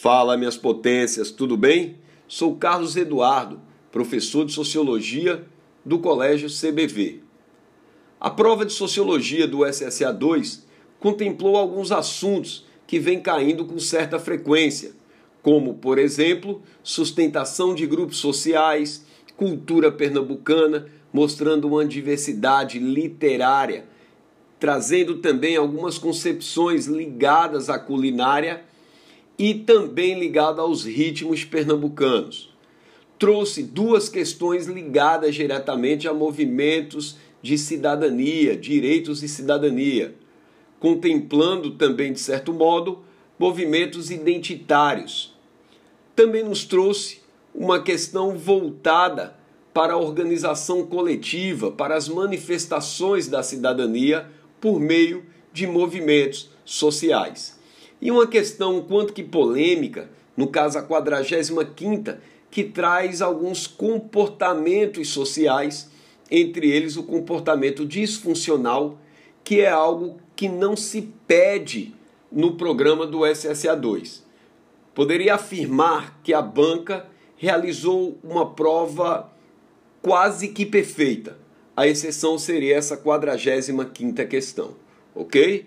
Fala, minhas potências, tudo bem? Sou Carlos Eduardo, professor de Sociologia do Colégio CBV. A prova de Sociologia do SSA 2 contemplou alguns assuntos que vêm caindo com certa frequência, como, por exemplo, sustentação de grupos sociais, cultura pernambucana, mostrando uma diversidade literária, trazendo também algumas concepções ligadas à culinária e também ligado aos ritmos pernambucanos. Trouxe duas questões ligadas diretamente a movimentos de cidadania, direitos e cidadania, contemplando também, de certo modo, movimentos identitários. Também nos trouxe uma questão voltada para a organização coletiva, para as manifestações da cidadania por meio de movimentos sociais. E uma questão quanto que polêmica, no caso a 45 que traz alguns comportamentos sociais, entre eles o comportamento disfuncional, que é algo que não se pede no programa do SSA2. Poderia afirmar que a banca realizou uma prova quase que perfeita. A exceção seria essa 45 quinta questão, ok?